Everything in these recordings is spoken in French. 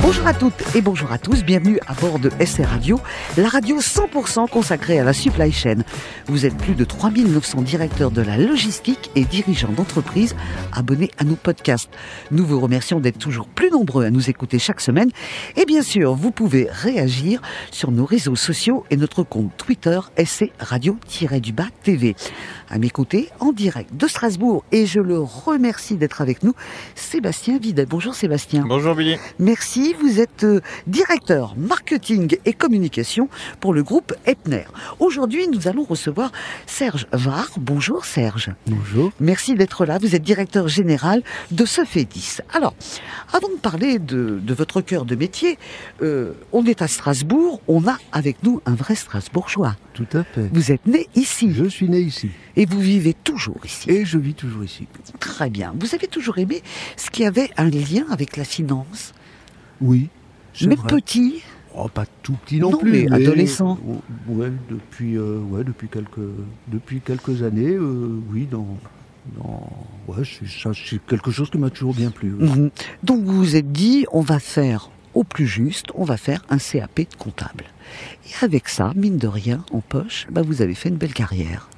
Bonjour à toutes et bonjour à tous, bienvenue à bord de SR Radio, la radio 100% consacrée à la supply chain. Vous êtes plus de 3900 directeurs de la logistique et dirigeants d'entreprise abonnés à nos podcasts. Nous vous remercions d'être toujours plus nombreux à nous écouter chaque semaine et bien sûr, vous pouvez réagir sur nos réseaux sociaux et notre compte Twitter SC Radio-du-Bas TV. À mes côtés, en direct de Strasbourg et je le remercie d'être avec nous, Sébastien Videt. Bonjour Sébastien. Bonjour Billy. Merci, vous êtes euh, directeur marketing et communication pour le groupe Epner. Aujourd'hui, nous allons recevoir Serge Var. Bonjour Serge. Bonjour. Merci d'être là. Vous êtes directeur général de Sofedis. Alors, avant de parler de, de votre cœur de métier, euh, on est à Strasbourg. On a avec nous un vrai Strasbourgeois. Tout à fait. Vous êtes né ici Je suis né ici et vous vivez toujours ici. et je vis toujours ici. Très bien. Vous avez toujours aimé ce qui avait un lien avec la finance, Oui. mais vrai. petit. Oh, pas tout petit non, Non, plus. mais adolescent. Oh, Ouais, depuis, euh, ouais, depuis quelques, depuis quelques années, euh, oui, dans, dans, ouais, c'est, quelque chose qui m'a toujours bien plu. Mhm. Donc vous vous êtes dit, on va faire au plus juste, on va faire un CAP de comptable. Et avec ça, mine de rien, en poche, bah, vous avez fait une belle carrière.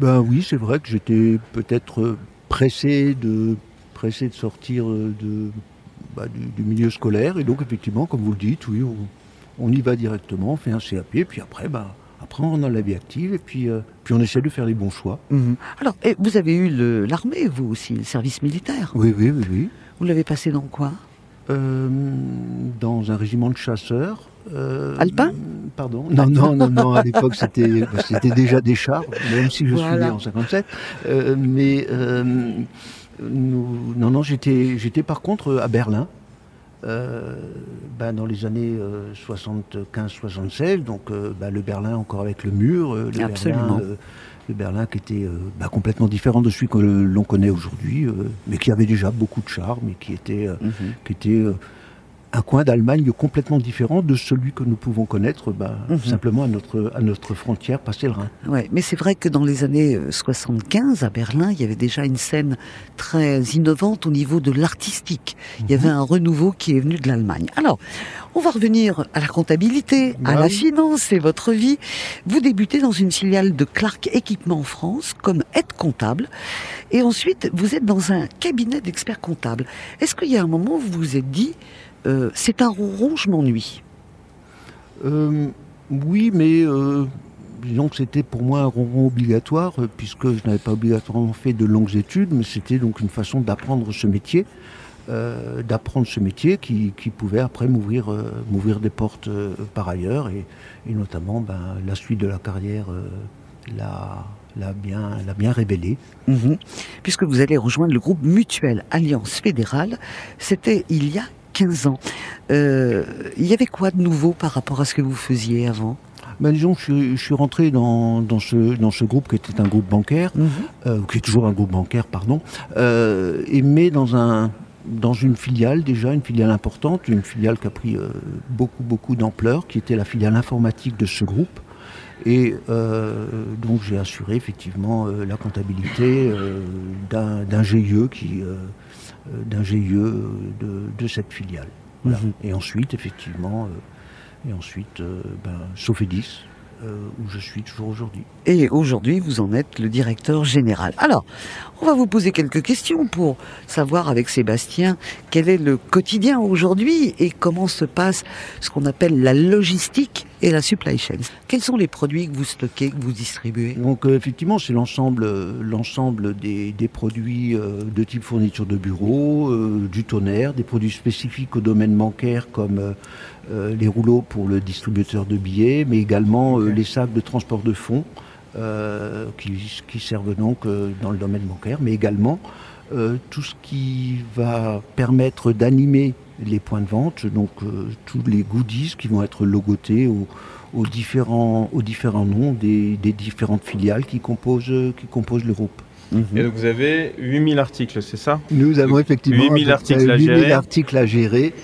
Ben oui, c'est vrai que j'étais peut-être pressé de, pressé de sortir euh, de, bah, du, du milieu scolaire. Et donc, effectivement, comme vous le dites, oui, on, on y va directement, on fait un CAP, puis après, bah, après on dans la vie active, et puis, euh, puis on essaie de faire les bons choix. Mhm. Alors, et vous avez eu l'armée, vous aussi, le service militaire. Oui, oui, oui, oui. Vous l'avez passé dans quoi? Euh, dans un régiment de chasseurs. euh, Alpin? Pardon? Non, non, non, non, à l'époque c'était c'était déjà des chars, même si je suis né en 57. Euh, mais nous- non, non, j'étais j'étais par contre à Berlin. euh, ben, dans les années 75-76, donc euh, ben, le Berlin encore avec le mur, euh, le Absolument. Berlin, euh, le Berlin qui était euh, ben, complètement différent de celui que l'on connaît aujourd'hui, euh, mais qui avait déjà beaucoup de charme et qui était euh, qui était euh, un coin d'Allemagne complètement différent de celui que nous pouvons connaître bah, Mhm. simplement à notre, à notre frontière, passer le Rhin. Ouais, mais c'est vrai que dans les années euh, 75, à Berlin, il y avait déjà une scène très innovante au niveau de l'artistique. Il y avait un renouveau qui est venu de l'Allemagne. Alors, on va revenir à la comptabilité, à Bah la finance et votre vie. Vous débutez dans une filiale de Clark Équipement en France comme aide comptable. Et ensuite, vous êtes dans un cabinet d'experts comptables. Est-ce qu'il y a un moment où vous vous êtes dit, euh, c'est un ronron, je m'ennuie? Euh, oui, mais euh, disons que c'était pour moi un ronron obligatoire, puisque je n'avais pas obligatoirement fait de longues études, mais c'était donc une façon d'apprendre ce métier. d'apprendre ce métier qui, pouvait après m'ouvrir des portes par ailleurs et, notamment ben, la suite de la carrière l'a l'a bien, l'a bien révélé. Mhm. Puisque vous allez rejoindre le groupe Mutuel Alliance Fédérale, c'était il y a 15 ans. Euh, il y avait quoi de nouveau par rapport à ce que vous faisiez avant? Ben, disons, je, suis- je suis rentré dans, dans, ce, dans ce groupe qui était un groupe bancaire, euh, qui est toujours un groupe bancaire, pardon, euh, et mais dans un dans une filiale déjà, une filiale importante, une filiale qui a pris euh, beaucoup beaucoup d'ampleur, qui était la filiale informatique de ce groupe. Et euh, donc j'ai assuré effectivement euh, la comptabilité euh, d'un d'un GIE qui d'un GIE de, de cette filiale. Voilà. Mhm. Et ensuite effectivement et ensuite ben, Sofedis où je suis toujours aujourd'hui. Et aujourd'hui, vous en êtes le directeur général. Alors, on va vous poser quelques questions pour savoir avec Sébastien quel est le quotidien aujourd'hui et comment se passe ce qu'on appelle la logistique et la supply chain. Quels sont les produits que vous stockez, que vous distribuez? Donc euh, effectivement, c'est l'ensemble, euh, l'ensemble des, des produits euh, de type fourniture de bureau, du tonnerre, des produits spécifiques au domaine bancaire comme les rouleaux pour le distributeur de billets, mais également les sacs de transport de fonds qui, qui servent donc dans le domaine bancaire, mais également tout ce qui va permettre d'animer les points de vente, donc euh, tous les goodies qui vont être logotés au, aux différents, aux différents noms des, des différentes filiales qui composent, qui composent le groupe. Et donc vous avez 8000 articles, c'est ça? Nous avons effectivement 8000 à peu près articles à 8000 gérer. articles à gérer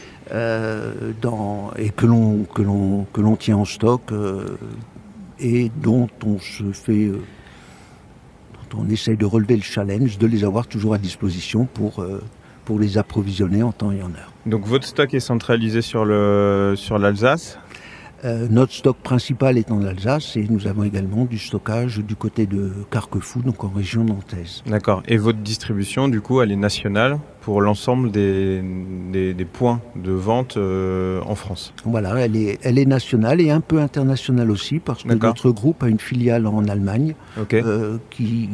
dans, et que l'on que l'on que l'on tient en stock et dont on se fait dont on essaye de relever le challenge de les avoir toujours à disposition pour pour les approvisionner en temps et en heure. Donc votre stock est centralisé sur le sur l'Alsace? Euh, notre stock principal est en Alsace et nous avons également du stockage du côté de Carquefou, donc en région nantaise. D'accord. Et votre distribution, du coup, elle est nationale pour l'ensemble des, des, points de vente euh, en France? Voilà, elle est, elle est nationale et un peu internationale aussi parce que notre groupe a une filiale en Allemagne euh, qui,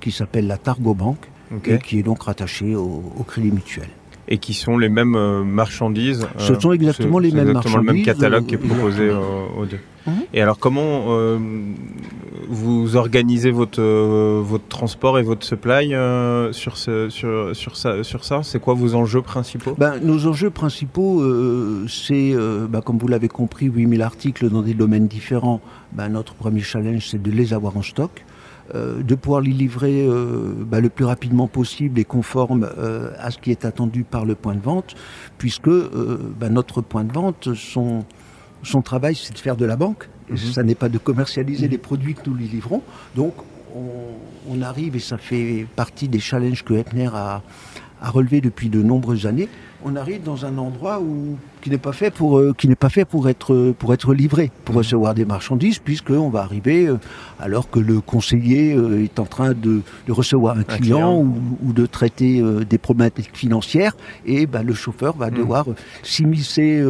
qui s'appelle la Targo Bank et qui est donc rattachée au, au Crédit Mutuel et qui sont les mêmes euh, marchandises. Ce sont exactement les mêmes exactement marchandises. le même catalogue qui est proposé aux, deux. Mhm. Et alors comment euh, vous organisez votre euh, votre transport et votre supply sur ce, sur sur ça sur ça? C'est quoi vos enjeux principaux? Ben, nos enjeux principaux c'est ben, comme vous l'avez compris 8000 articles dans des domaines différents. Ben, notre premier challenge c'est de les avoir en stock. Euh, de pouvoir les livrer euh, bah, le plus rapidement possible et conforme euh, à ce qui est attendu par le point de vente, puisque bah, notre point de vente, son, son travail, c'est de faire de la banque. Mhm. Ça n'est pas de commercialiser les produits que nous lui livrons. Donc, on, arrive, et ça fait partie des challenges que Epner a, a relevé depuis de nombreuses années, on arrive dans un endroit où, qui n'est pas fait pour euh, qui n'est pas fait pour être pour être livré, pour mmh. recevoir des marchandises, puisqu'on va arriver euh, alors que le conseiller euh, est en train de, recevoir un, client, Ou, de traiter des problématiques financières, et ben, le chauffeur va mmh. devoir s'immiscer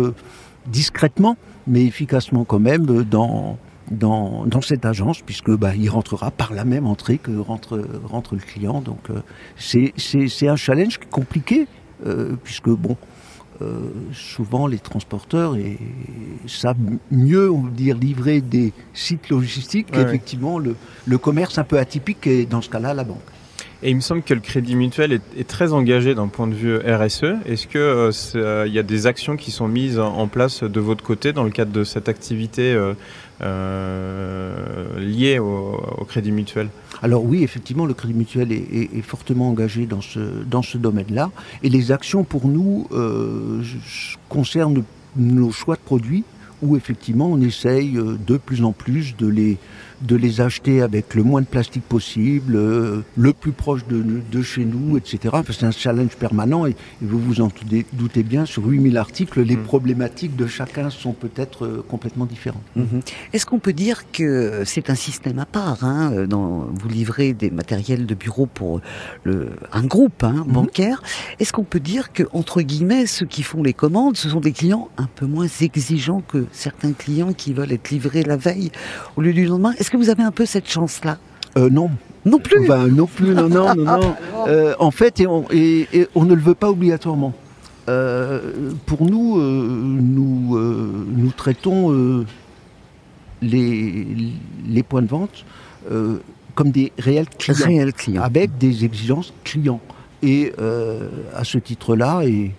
discrètement, mais efficacement quand même dans dans, dans cette agence, puisque bah, il rentrera par la même entrée que rentre, rentre le client. Donc c'est un challenge compliqué, euh, puisque bon, euh, souvent les transporteurs et, savent mieux, on veut dire, livrer des sites logistiques qu'effectivement le, le, commerce un peu atypique et dans ce cas-là la banque. Et il me semble que le Crédit Mutuel est, très engagé d'un point de vue RSE. Est-ce qu'il euh, y a des actions qui sont mises en place de votre côté dans le cadre de cette activité liée au, Crédit Mutuel? Alors oui, effectivement, le Crédit Mutuel est, fortement engagé dans ce, dans ce domaine-là. Et les actions pour nous euh, concernent nos choix de produits où effectivement on essaye euh, de plus en plus de les, de les acheter avec le moins de plastique possible, euh, le plus proche de, de chez nous, etc. Enfin, c'est un challenge permanent et, vous vous en doutez, bien, sur 8000 articles, les mm. problématiques de chacun sont peut-être euh, complètement différentes. Mm-hmm. Est-ce qu'on peut dire que c'est un système à part hein, dans, Vous livrez des matériels de bureau pour le, un groupe hein, mm-hmm. bancaire. Est-ce qu'on peut dire que, entre guillemets, ceux qui font les commandes, ce sont des clients un peu moins exigeants que certains clients qui veulent être livrés la veille au lieu du lendemain? Est-ce que vous avez un peu cette chance-là euh, Non. Non plus ben, Non plus, non, non, non. Euh, en fait, et on, ne le veut pas obligatoirement. Euh, pour nous, nous, nous traitons les, les points de vente comme des réels clients, clients, avec des exigences clients. Et à ce titre-là, et,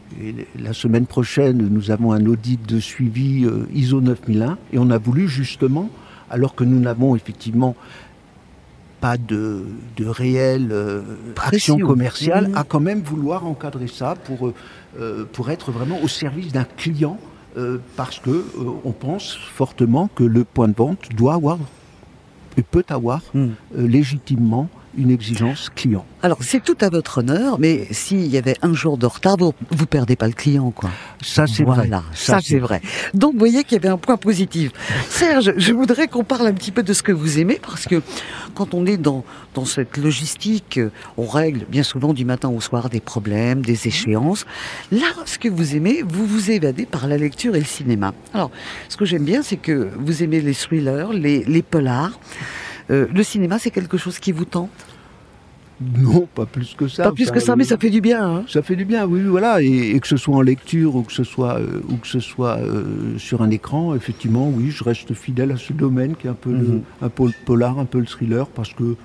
la semaine prochaine, nous avons un audit de suivi ISO 9001, et on a voulu justement alors que nous n'avons effectivement pas de, de réelle euh, pression commerciale, mmh. à quand même vouloir encadrer ça pour, euh, pour être vraiment au service d'un client, euh, parce que on pense fortement que le point de vente doit avoir et peut avoir mmh. légitimement une exigence client. Alors c'est tout à votre honneur, mais s'il y avait un jour de retard, vous, vous perdez pas le client, quoi. Ça c'est vrai. Ça, c'est vrai. Donc vous voyez qu'il y avait un point positif. Serge, je voudrais qu'on parle un petit peu de ce que vous aimez, parce que quand on est dans dans cette logistique, on règle bien souvent du matin au soir des problèmes, des échéances. Là, ce que vous aimez, vous vous évadez par la lecture et le cinéma. Alors, ce que j'aime bien, c'est que vous aimez les thrillers, les, les polars. Euh, le cinéma, c'est quelque chose qui vous tente? Non, pas plus que ça. Pas plus que ça, mais ça fait du bien. Hein. ça fait du bien, oui, voilà. Et, que ce soit en lecture ou que ce soit, euh, ou que ce soit euh, sur un écran, effectivement, oui, je reste fidèle à ce domaine qui est un peu, le, mhm. un peu le polar, un peu le thriller, parce que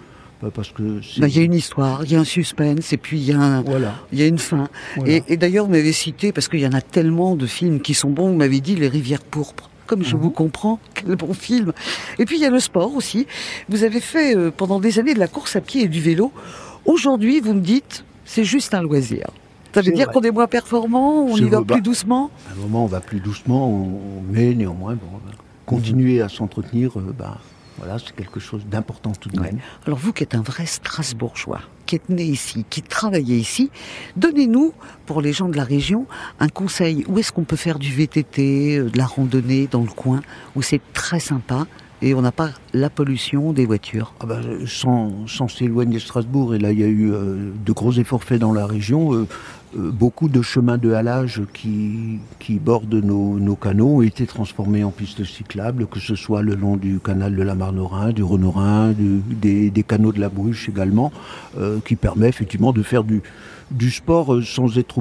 bah, parce que bah, il y a une histoire, il y a un suspense, et puis il y a, voilà. il y a une fin. Et, et d'ailleurs, vous m'avez cité, parce qu'il y en a tellement de films qui sont bons, vous m'avez dit Les Rivières pourpres comme je mhm. vous comprends, quel bon film. Et puis il y a le sport aussi. Vous avez fait euh, pendant des années de la course à pied et du vélo. Aujourd'hui, vous me dites, c'est juste un loisir. Ça veut dire qu'on est moins performant, on y va plus doucement À un moment, on va plus doucement, mais néanmoins, bon, continuer à s'entretenir, bah, voilà, c'est quelque chose d'important tout de même. Alors vous qui êtes un vrai Strasbourgeois, qui êtes né ici, qui travaillez ici, donnez-nous, pour les gens de la région, un conseil. Où est-ce qu'on peut faire du VTT, de la randonnée dans le coin, où c'est très sympa et on n'a pas la pollution des voitures. Ah ben, sans s'éloigner de Strasbourg, et là il y a eu euh, de gros efforts faits dans la région, euh, euh, beaucoup de chemins de halage qui, bordent nos, canaux ont été transformés en pistes cyclables, que ce soit le long du canal de la Marne-Rhin, du Rhône-Rhin, des, canaux de la Bruche également, qui permet effectivement de faire du, du sport sans être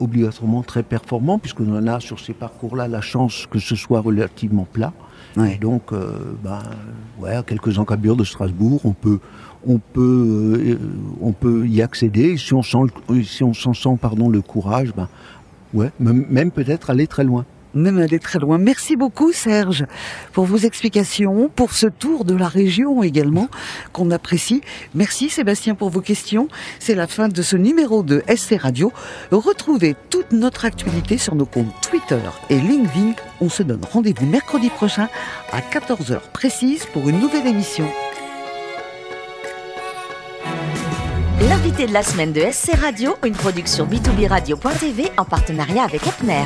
obligatoirement très performant, puisqu'on en a sur ces parcours-là la chance que ce soit relativement plat. Et donc, euh, ben, ouais, quelques encablures de Strasbourg, on peut, on peut, euh, on peut y accéder. Si on sent, si on s'en sent, pardon, le courage, ben, ouais, même peut-être aller très loin même aller très loin. Merci beaucoup Serge pour vos explications, pour ce tour de la région également qu'on apprécie. Merci Sébastien pour vos questions. C'est la fin de ce numéro de SC Radio. Retrouvez toute notre actualité sur nos comptes Twitter et LinkedIn. On se donne rendez-vous mercredi prochain à 14h précise pour une nouvelle émission. L'invité de la semaine de SC Radio, une production b2b radio.tv en partenariat avec Epner.